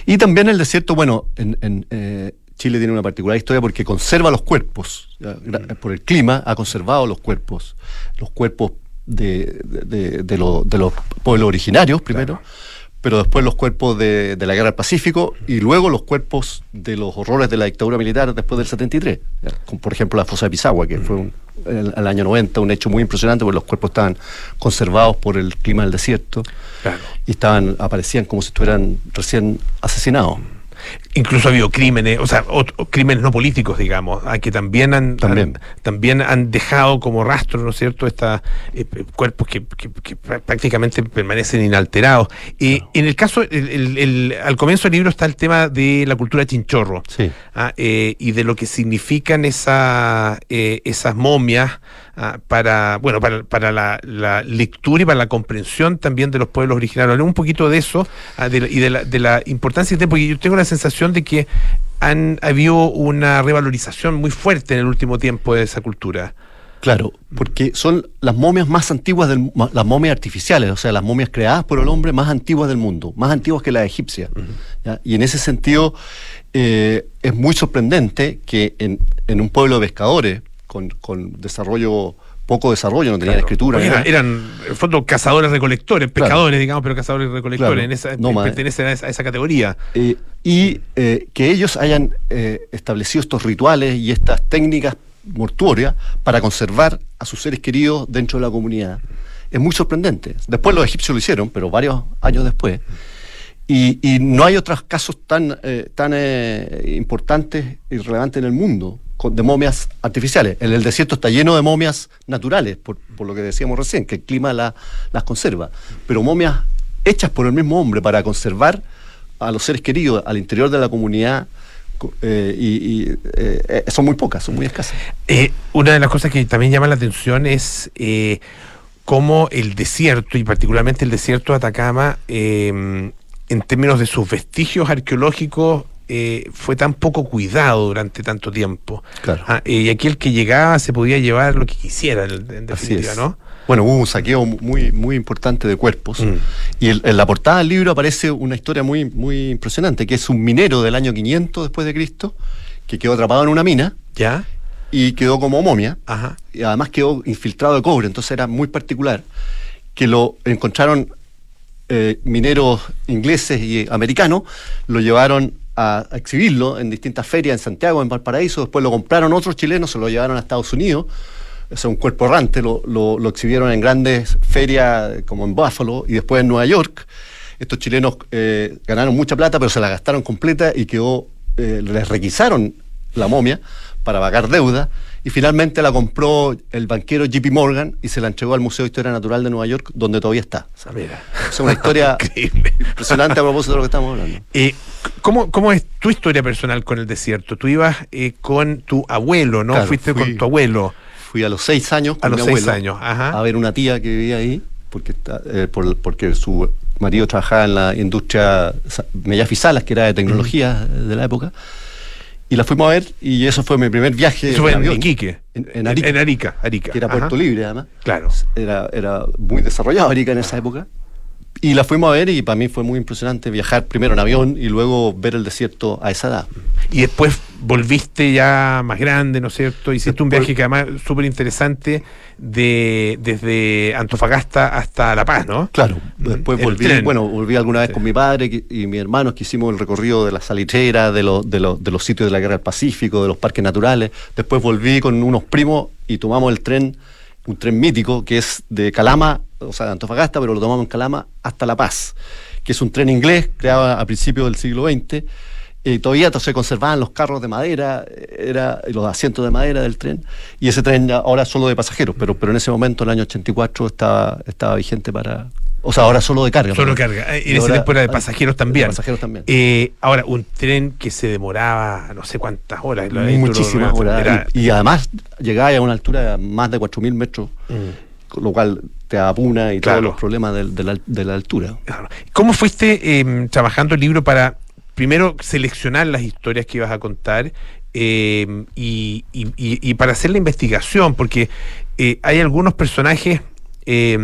Speaker 9: Y también el desierto, bueno, en, en, eh, Chile tiene una particular historia porque conserva los cuerpos. gra- Por el clima ha conservado los cuerpos. Los cuerpos de, de- de- de lo- de los pueblos originarios primero, pero después los cuerpos de, la guerra del Pacífico y luego los cuerpos de los horrores de la dictadura militar después del 73. ya, como por ejemplo la fosa de Pisagua, que fue un, el, el año 90 un hecho muy impresionante porque los cuerpos estaban conservados por el clima del desierto
Speaker 1: Claro.
Speaker 9: y estaban aparecían como si estuvieran recién asesinados.
Speaker 1: Incluso ha habido crímenes, o sea, crímenes no políticos, digamos, ah, que también han,
Speaker 9: También.
Speaker 1: han- también han dejado como rastro, ¿no es cierto?, estos cuerpos que, que- que prá- prácticamente permanecen inalterados. Eh, En el caso, el- el- el- al comienzo del libro está el tema de la cultura chinchorro.
Speaker 9: Sí.
Speaker 1: ah, eh, y de lo que significan esa, eh, esas momias ah, para bueno para, para la, la lectura y para la comprensión también de los pueblos originarios. Hablemos un poquito de eso ah, de la- y de la, de la importancia que tiene, porque yo tengo la sensación de que han habido una revalorización muy fuerte en el último tiempo de esa cultura.
Speaker 9: Claro, porque son las momias más antiguas, del, las momias artificiales, o sea, las momias creadas por el hombre más antiguas del mundo, más antiguas que las egipcias. ¿ya? Y en ese sentido eh, es muy sorprendente que en, en un pueblo de pescadores, con, con desarrollo, poco desarrollo, no tenían
Speaker 1: Claro.
Speaker 9: escritura,
Speaker 1: era- eran, en fondo, cazadores recolectores,
Speaker 9: Claro.
Speaker 1: pescadores, digamos, pero cazadores recolectores.
Speaker 9: Claro.
Speaker 1: En esa,
Speaker 9: Nómades.
Speaker 1: pertenecen a esa, a esa categoría.
Speaker 9: Eh, y eh, que ellos hayan eh, establecido estos rituales y estas técnicas mortuorias para conservar a sus seres queridos dentro de la comunidad. Es muy sorprendente. Después los egipcios lo hicieron, pero varios años después. Y, y no hay otros casos tan, eh, tan eh, importantes y relevantes en el mundo de momias artificiales. El desierto está lleno de momias naturales, por, por lo que decíamos recién, que el clima la- las conserva. Pero momias hechas por el mismo hombre para conservar a los seres queridos al interior de la comunidad co- eh, y, eh, eh, son muy pocas, son muy escasas.
Speaker 1: Una de las cosas que también llama la atención es cómo el desierto, y particularmente el desierto de Atacama, en términos de sus vestigios arqueológicos, eh, fue tan poco cuidado durante tanto tiempo.
Speaker 9: Claro.
Speaker 1: Ah, eh, y aquí el que llegaba se podía llevar lo que quisiera, en, en definitiva. ¿no?
Speaker 9: Bueno, hubo un saqueo muy, muy importante de cuerpos.
Speaker 1: Mm.
Speaker 9: Y el- en la portada del libro aparece una historia muy, muy impresionante, que es un minero del año 500 después de Cristo, que quedó atrapado en una mina
Speaker 1: ¿Ya?
Speaker 9: y quedó como momia.
Speaker 1: Ajá.
Speaker 9: y además quedó infiltrado de cobre, entonces era muy particular, que lo encontraron eh, mineros ingleses y americanos, lo llevaron a, exhibirlo en distintas ferias en Santiago, en Valparaíso, después lo compraron otros chilenos, se lo llevaron a Estados Unidos, es un cuerpo errante, lo, lo- exhibieron en grandes ferias como en Buffalo y después en Nueva York. Estos chilenos eh, ganaron mucha plata, pero se la gastaron completa y quedó, eh, les requisaron la momia para pagar deuda y finalmente la compró el banquero JP Morgan y se la entregó al Museo de Historia Natural de Nueva York, donde todavía está. O sea,
Speaker 1: Mira.
Speaker 9: es una historia [laughs] impresionante a propósito de lo que estamos hablando. [laughs]
Speaker 1: Eh, ¿cómo, ¿Cómo es tu historia personal con el desierto? Tú ibas eh, con tu abuelo, ¿no?
Speaker 9: Claro,
Speaker 1: Fuiste
Speaker 9: fui-
Speaker 1: con tu abuelo.
Speaker 9: Fui a los seis años
Speaker 1: A
Speaker 9: con
Speaker 1: los
Speaker 9: mi
Speaker 1: seis
Speaker 9: abuelo
Speaker 1: años, ajá.
Speaker 9: a ver una tía que vivía ahí, porque, está- eh, por- porque su marido trabajaba en la industria Mellafi Salas, que era de tecnología eh, de la época. Y la fuimos a ver y eso fue mi primer viaje.
Speaker 1: Eso fue en
Speaker 9: avión.
Speaker 1: Iquique.
Speaker 9: En, en Arica,
Speaker 1: En Arica, Arica.
Speaker 9: que era
Speaker 1: ajá.
Speaker 9: Puerto Libre además.
Speaker 1: Claro.
Speaker 9: Era, era muy desarrollado Arica en esa época. Y la fuimos a ver y para mí fue muy impresionante viajar primero en avión y luego ver el desierto a esa edad.
Speaker 1: Y después volviste ya más grande, ¿no es cierto? Hiciste un
Speaker 9: Después-
Speaker 1: viaje que además súper interesante de, desde Antofagasta hasta La Paz, ¿no?
Speaker 9: Claro, después
Speaker 1: El
Speaker 9: volví,
Speaker 1: tren.
Speaker 9: bueno, volví alguna vez con mi padre que- y mi hermano que hicimos el recorrido de la salitrera, de, los de, los de los sitios de la guerra del Pacífico, de los parques naturales. Después volví con unos primos y tomamos el tren, un tren mítico que es de Calama, o sea, de Antofagasta, pero lo tomamos en Calama hasta La Paz, que es un tren inglés creado a principios del siglo XX. Y todavía se conservaban los carros de madera, era los asientos de madera del tren, y ese tren ahora solo de pasajeros, pero, pero en ese momento, en el año 84, estaba, estaba vigente para... O sea, ahora solo de carga.
Speaker 1: Solo
Speaker 9: perdón.
Speaker 1: carga. Eh,
Speaker 9: Y
Speaker 1: En ese tiempo era de pasajeros
Speaker 9: de
Speaker 1: también.
Speaker 9: pasajeros también.
Speaker 1: Eh, ahora, un tren que se demoraba no sé cuántas horas.
Speaker 9: Muchísimas horas.
Speaker 1: era-
Speaker 9: Y, y además llegaba a una altura de más de 4.000 metros, con lo cual te apuna y
Speaker 1: Mm. Claro.
Speaker 9: todos los problemas de, la, de la altura.
Speaker 1: Claro. ¿Cómo fuiste eh, trabajando el libro para, primero, seleccionar las historias que ibas a contar eh, y, y- para hacer la investigación? Porque eh, hay algunos personajes eh,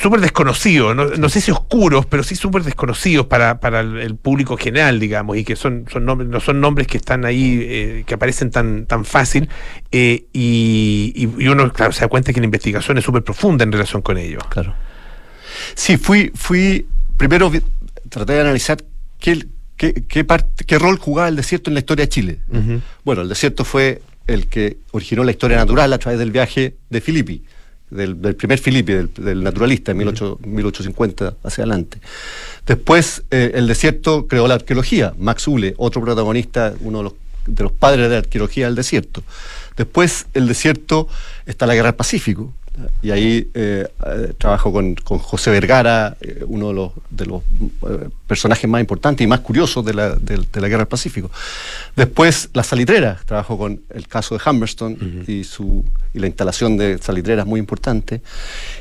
Speaker 1: súper desconocidos, no, no sé si oscuros, pero sí súper desconocidos para, para el, público general, digamos, y que son, son nombres, no son nombres que están ahí, eh, que aparecen tan, tan fácil, eh, y, y- uno, claro, se da cuenta que la investigación es súper profunda en relación con ellos.
Speaker 9: Claro. Sí, fui, fui primero vi- traté de analizar qué, qué, qué, parte- qué rol jugaba el desierto en la historia de Chile. Bueno, el desierto fue el que originó la historia natural a través del viaje de Filippi, del, del primer Filippi, del, del naturalista, en 18 1850 hacia adelante. Después, eh, el desierto creó la arqueología, Max Ule, otro protagonista, uno de los, de los padres de la arqueología del desierto. Después, el desierto está la guerra del Pacífico, y ahí eh, eh, trabajo con, con José Vergara, eh, uno de los, de los eh, personajes más importantes y más curiosos de la, de- de la Guerra del Pacífico. Después, las salitreras, trabajo con el caso de Humberston y, su, y la instalación de salitreras muy importante.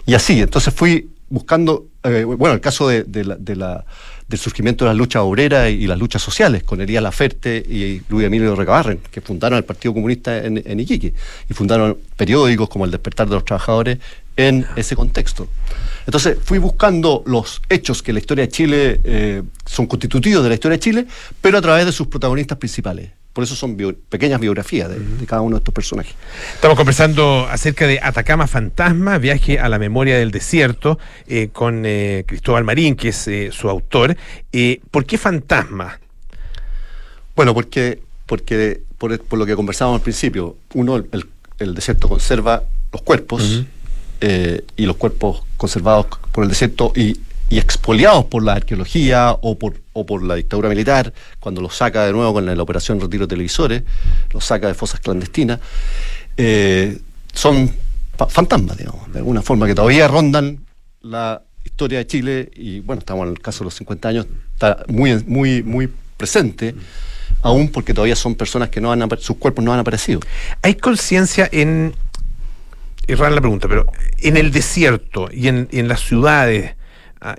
Speaker 9: Y así, entonces fui buscando, bueno, el caso de, de la, de la- del surgimiento de las luchas obreras y, las luchas sociales, con Elías Laferte y Luis Emilio Recabarren, que fundaron el Partido Comunista en, Iquique y fundaron periódicos como El Despertar de los Trabajadores en ese contexto. Entonces fui buscando los hechos que la historia de Chile eh, son constitutivos de la historia de Chile, pero a través de sus protagonistas principales. Por eso son bio- pequeñas biografías de, de cada uno de estos personajes.
Speaker 1: Estamos conversando acerca de Atacama Fantasma, viaje a la memoria del desierto, eh, con eh, Cristóbal Marín, que es eh, su autor. ¿Por qué fantasma?
Speaker 9: Bueno, porque, porque por, por lo que conversábamos al principio, uno, el, el desierto conserva los cuerpos y los cuerpos conservados por el desierto y, y expoliados por la arqueología o por, o por la dictadura militar, cuando los saca de nuevo con la, operación Retiro Televisores, los saca de fosas clandestinas, eh, son fa- fantasmas, digamos, de alguna forma, que todavía rondan la historia de Chile y bueno, estamos en el caso de los 50 años, está muy, muy, muy presente, aún porque todavía son personas que no han, sus cuerpos no han aparecido.
Speaker 1: ¿Hay conciencia en, es rara la pregunta, pero en el desierto y en, en las ciudades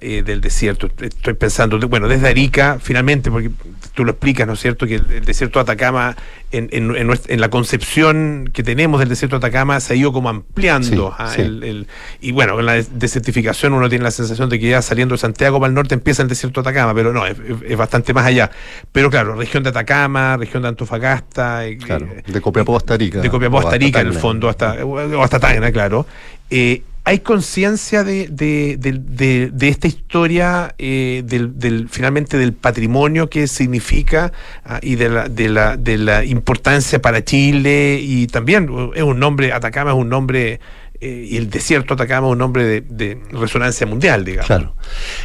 Speaker 1: eh, del desierto, estoy pensando, de- bueno, desde Arica, finalmente, porque tú lo explicas, ¿no es cierto?, que el, el desierto de Atacama, en, en- en nuestra- en la concepción que tenemos del desierto de Atacama, se ha ido como ampliando.
Speaker 9: Sí,
Speaker 1: ah,
Speaker 9: sí.
Speaker 1: el- el- y bueno, con la des- desertificación uno tiene la sensación de que ya saliendo de Santiago para el norte empieza el desierto de Atacama, pero no, es, bastante más allá. Pero claro, región de Atacama, región de Antofagasta, eh,
Speaker 9: Claro,
Speaker 1: eh,
Speaker 9: de Copiapó hasta Arica.
Speaker 1: de Copiapó hasta Arica, en el fondo, hasta, o hasta Tacna, claro. Eh, ¿Hay conciencia de, de, de- de- esta historia, eh, del, finalmente del patrimonio que significa ah, y de la, de, la, de la importancia para Chile? Y también uh, es un nombre, Atacama es un nombre, eh, y el desierto Atacama es un nombre de, resonancia mundial, digamos.
Speaker 9: Claro.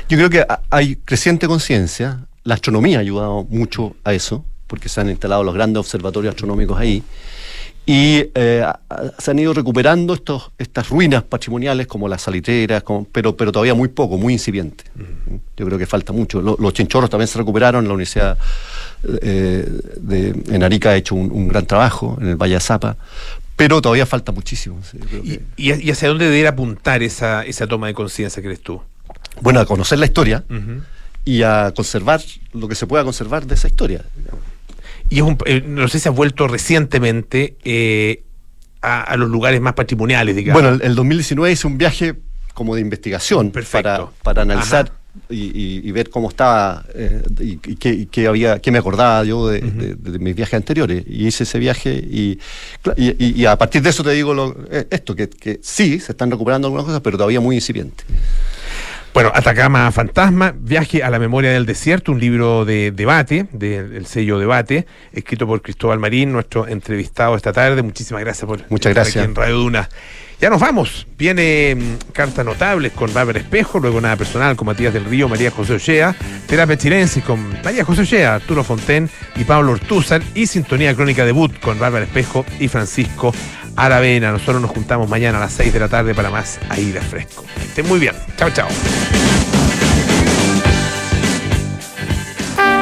Speaker 9: Yo creo que ha- hay creciente conciencia. La astronomía ha ayudado mucho a eso, porque se han instalado los grandes observatorios astronómicos ahí. Y eh, se han ido recuperando estos, estas ruinas patrimoniales como las salitreras, como- pero, pero todavía muy poco, muy incipiente. Yo creo que falta mucho. Lo- los chinchorros también se recuperaron. La Universidad eh, de, en Arica ha hecho un, un gran trabajo, en el Valle de Zapa, pero todavía falta muchísimo. sí, yo creo
Speaker 1: ¿Y,
Speaker 9: que-
Speaker 1: y- hacia dónde debería apuntar esa, esa toma de conciencia, crees tú?
Speaker 9: bueno, a conocer la historia y a conservar lo que se pueda conservar de esa historia.
Speaker 1: Y es un, eh, no sé si has vuelto recientemente eh, a, a los lugares más patrimoniales, digamos.
Speaker 9: Bueno, el, el 2019 hice un viaje como de investigación para,
Speaker 1: Perfecto.
Speaker 9: para analizar y, y- y ver cómo estaba eh, y, y qué, había, qué me acordaba yo de, de- de mis viajes anteriores. Y hice ese viaje y, y, a partir de eso te digo lo- esto, que, que sí, se están recuperando algunas cosas, pero todavía muy incipiente.
Speaker 1: Bueno, Atacama Fantasma, Viaje a la Memoria del Desierto, un libro de debate, del sello Debate, escrito por Cristóbal Marín, nuestro entrevistado esta tarde. Muchísimas gracias por
Speaker 9: Muchas
Speaker 1: estar
Speaker 9: gracias.
Speaker 1: aquí en Radio Duna. Ya nos vamos. Viene mm, Cartas Notables con Bárbara Espejo, luego Nada Personal con Matías del Río, María José Ochea, Terapia Chilensis con María José Ochea, Arturo Fonten y Pablo Ortúzar y Sintonía Crónica Debut con Bárbara Espejo y Francisco Aravena. Nosotros nos juntamos mañana a las 6 de la tarde para más Aire Fresco. Estén muy bien. Chao, chao.